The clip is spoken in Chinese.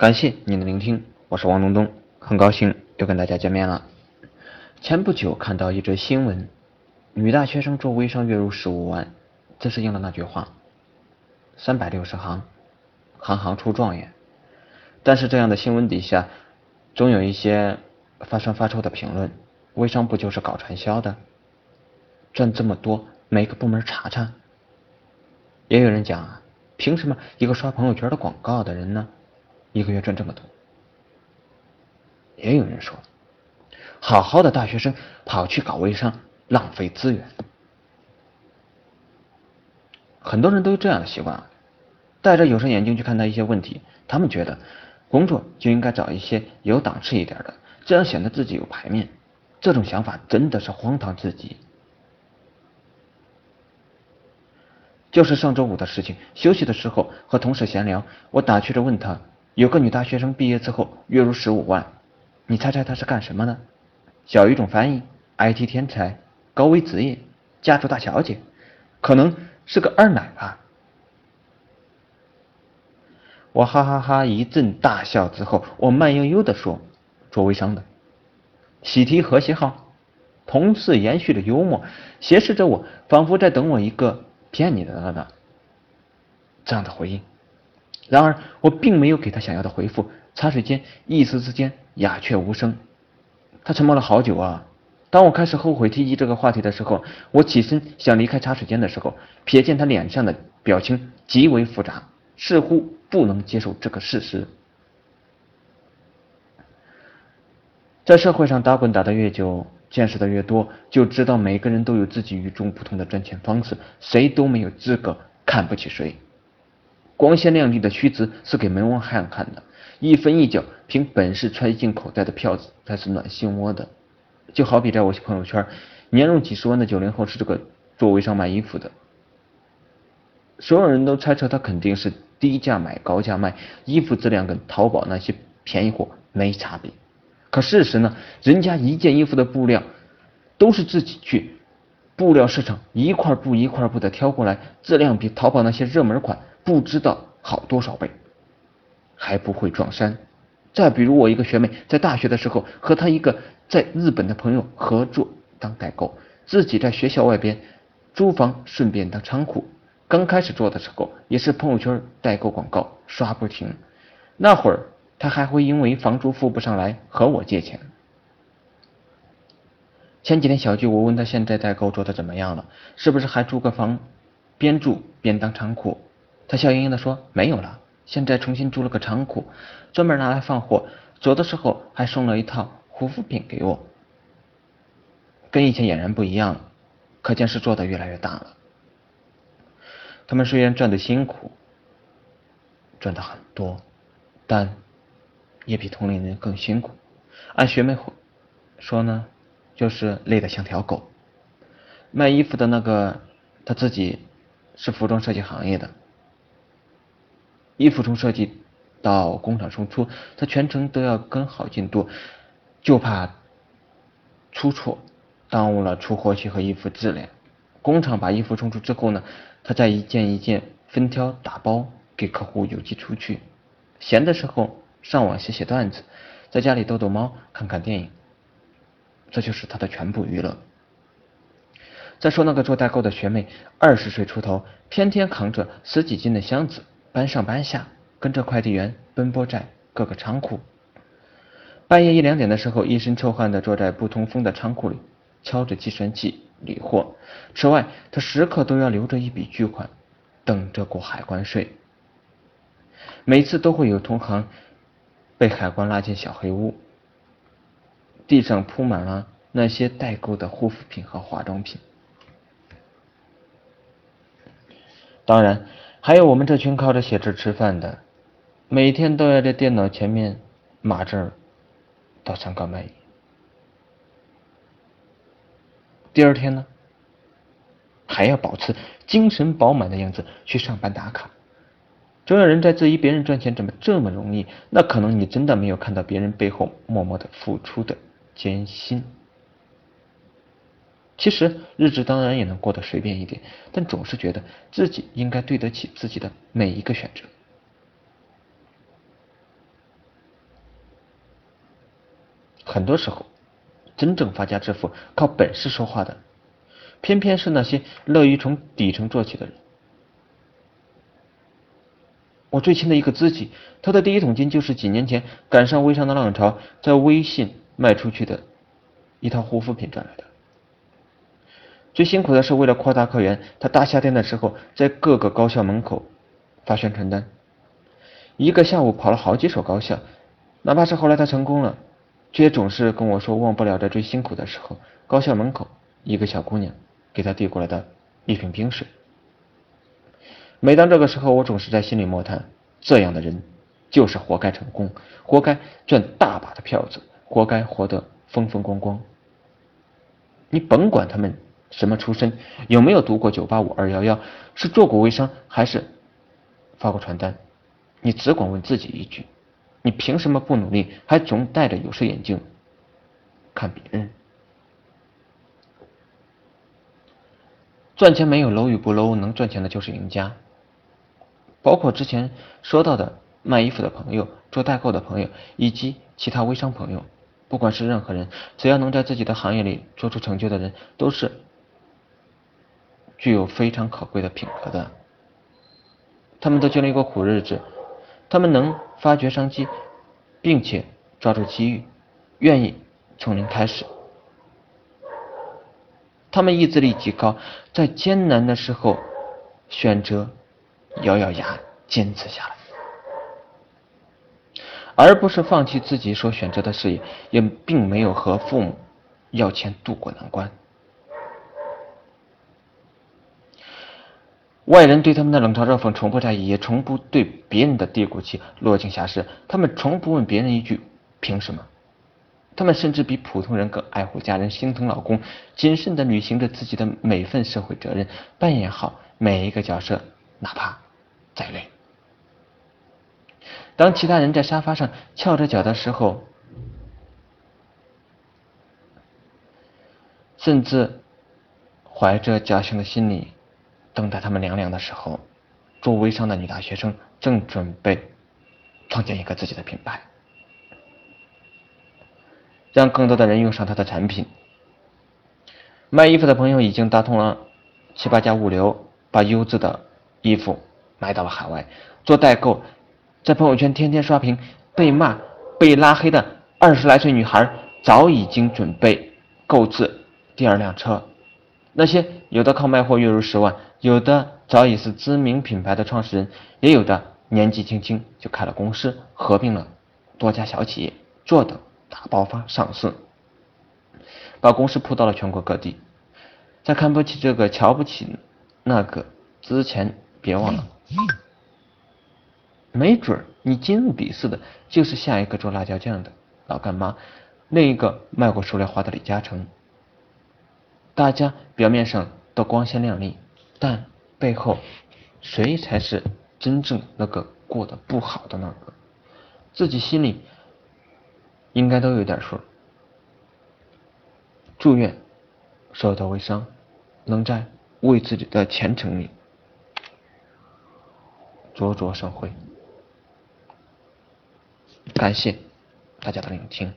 感谢您的聆听，我是王东东，很高兴又跟大家见面了。前不久看到一则新闻，女大学生做微商月入十五万，这是应了那句话：三百六十行，行行出状元。但是这样的新闻底下，总有一些发酸发臭的评论：微商不就是搞传销的？赚这么多，每个部门查查。也有人讲啊，凭什么一个刷朋友圈的广告的人呢？一个月赚这么多，也有人说，好好的大学生跑去搞微商，浪费资源。很多人都有这样的习惯，戴着有色眼镜去看待一些问题。他们觉得，工作就应该找一些有档次一点的，这样显得自己有排面。这种想法真的是荒唐至极。就是上周五的事情，休息的时候和同事闲聊，我打趣着问他。有个女大学生毕业之后月入十五万，你猜猜她是干什么的？小语种翻译，IT 天才，高危职业，家族大小姐，可能是个二奶吧。我哈哈哈一阵大笑之后，我慢悠悠的说：“做微商的，喜提和谐号。”同事延续的幽默，斜视着我，仿佛在等我一个骗你的呢这样的回应。然而，我并没有给他想要的回复。茶水间一时之间鸦雀无声。他沉默了好久啊。当我开始后悔提及这个话题的时候，我起身想离开茶水间的时候，瞥见他脸上的表情极为复杂，似乎不能接受这个事实。在社会上打滚打得越久，见识的越多，就知道每个人都有自己与众不同的赚钱方式，谁都没有资格看不起谁。光鲜亮丽的虚词是给门外汉看的，一分一角凭本事揣进口袋的票子才是暖心窝的。就好比在我朋友圈，年入几十万的九零后是这个做微商卖衣服的，所有人都猜测他肯定是低价买高价卖，衣服质量跟淘宝那些便宜货没差别。可事实呢，人家一件衣服的布料都是自己去布料市场一块布一块布的挑过来，质量比淘宝那些热门款。不知道好多少倍，还不会撞衫。再比如我一个学妹，在大学的时候和她一个在日本的朋友合作当代购，自己在学校外边租房，顺便当仓库。刚开始做的时候，也是朋友圈代购广告刷不停。那会儿她还会因为房租付不上来和我借钱。前几天小聚，我问她现在代购做的怎么样了，是不是还租个房，边住边当仓库？他笑盈盈的说：“没有了，现在重新租了个仓库，专门拿来放货。走的时候还送了一套护肤品给我，跟以前俨然不一样了，可见是做的越来越大了。他们虽然赚的辛苦，赚的很多，但也比同龄人更辛苦。按学妹说呢，就是累得像条狗。卖衣服的那个，他自己是服装设计行业的。”衣服从设计到工厂送出，他全程都要跟好进度，就怕出错，耽误了出货期和衣服质量。工厂把衣服送出之后呢，他再一件一件分挑打包给客户邮寄出去。闲的时候上网写写段子，在家里逗逗猫，看看电影，这就是他的全部娱乐。再说那个做代购的学妹，二十岁出头，天天扛着十几斤的箱子。搬上搬下，跟着快递员奔波在各个仓库。半夜一两点的时候，一身臭汗的坐在不通风的仓库里，敲着计算器理货。此外，他时刻都要留着一笔巨款，等着过海关税。每次都会有同行被海关拉进小黑屋，地上铺满了那些代购的护肤品和化妆品。当然。还有我们这群靠着写字吃饭的，每天都要在电脑前面码字到三更半夜。第二天呢，还要保持精神饱满的样子去上班打卡。总有人在质疑别人赚钱怎么这么容易？那可能你真的没有看到别人背后默默的付出的艰辛。其实日子当然也能过得随便一点，但总是觉得自己应该对得起自己的每一个选择。很多时候，真正发家致富靠本事说话的，偏偏是那些乐于从底层做起的人。我最亲的一个知己，他的第一桶金就是几年前赶上微商的浪潮，在微信卖出去的一套护肤品赚来的。最辛苦的是为了扩大客源，他大夏天的时候在各个高校门口发宣传单，一个下午跑了好几所高校。哪怕是后来他成功了，却总是跟我说忘不了在最辛苦的时候，高校门口一个小姑娘给他递过来的一瓶冰水。每当这个时候，我总是在心里默叹：这样的人就是活该成功，活该赚大把的票子，活该活得风风光光。你甭管他们什么出身，有没有读过九八五？二幺幺，是做过微商还是发过传单，你只管问自己一句：你凭什么不努力，还总戴着有色眼镜看别人？赚钱没有 low 与不 low，能赚钱的就是赢家。包括之前说到的卖衣服的朋友、做代购的朋友以及其他微商朋友，不管是任何人，只要能在自己的行业里做出成就的人，都是具有非常可贵的品格的。他们都经历过苦日子，他们能发掘商机，并且抓住机遇，愿意从零开始。他们意志力极高，在艰难的时候选择。咬咬牙坚持下来，而不是放弃自己所选择的事业，也并没有和父母要钱渡过难关。外人对他们的冷嘲热讽从不在意，也从不对别人的低谷期落井下石。他们从不问别人一句凭什么。他们甚至比普通人更爱护家人，心疼老公，谨慎的履行着自己的每份社会责任，扮演好每一个角色。哪怕再累，当其他人在沙发上翘着脚的时候，甚至怀着侥幸的心理等待他们凉凉的时候，做微商的女大学生正准备创建一个自己的品牌，让更多的人用上她的产品。卖衣服的朋友已经打通了七八家物流，把优质的。衣服卖到了海外，做代购，在朋友圈天天刷屏，被骂、被拉黑的二十来岁女孩，早已经准备购置第二辆车。那些有的靠卖货月入十万，有的早已是知名品牌的创始人，也有的年纪轻轻就开了公司，合并了多家小企业，做的大爆发上市，把公司铺到了全国各地。再看不起这个，瞧不起那个，之前。别忘了，没准你进入鄙视的就是下一个做辣椒酱的老干妈，另一个卖过塑料花的李嘉诚。大家表面上光鲜亮丽，但背后谁才是真正那个过得不好的那个？自己心里应该都有点数。祝愿所有的微商能在为自己的前程里。灼灼生辉，感谢大家的聆听。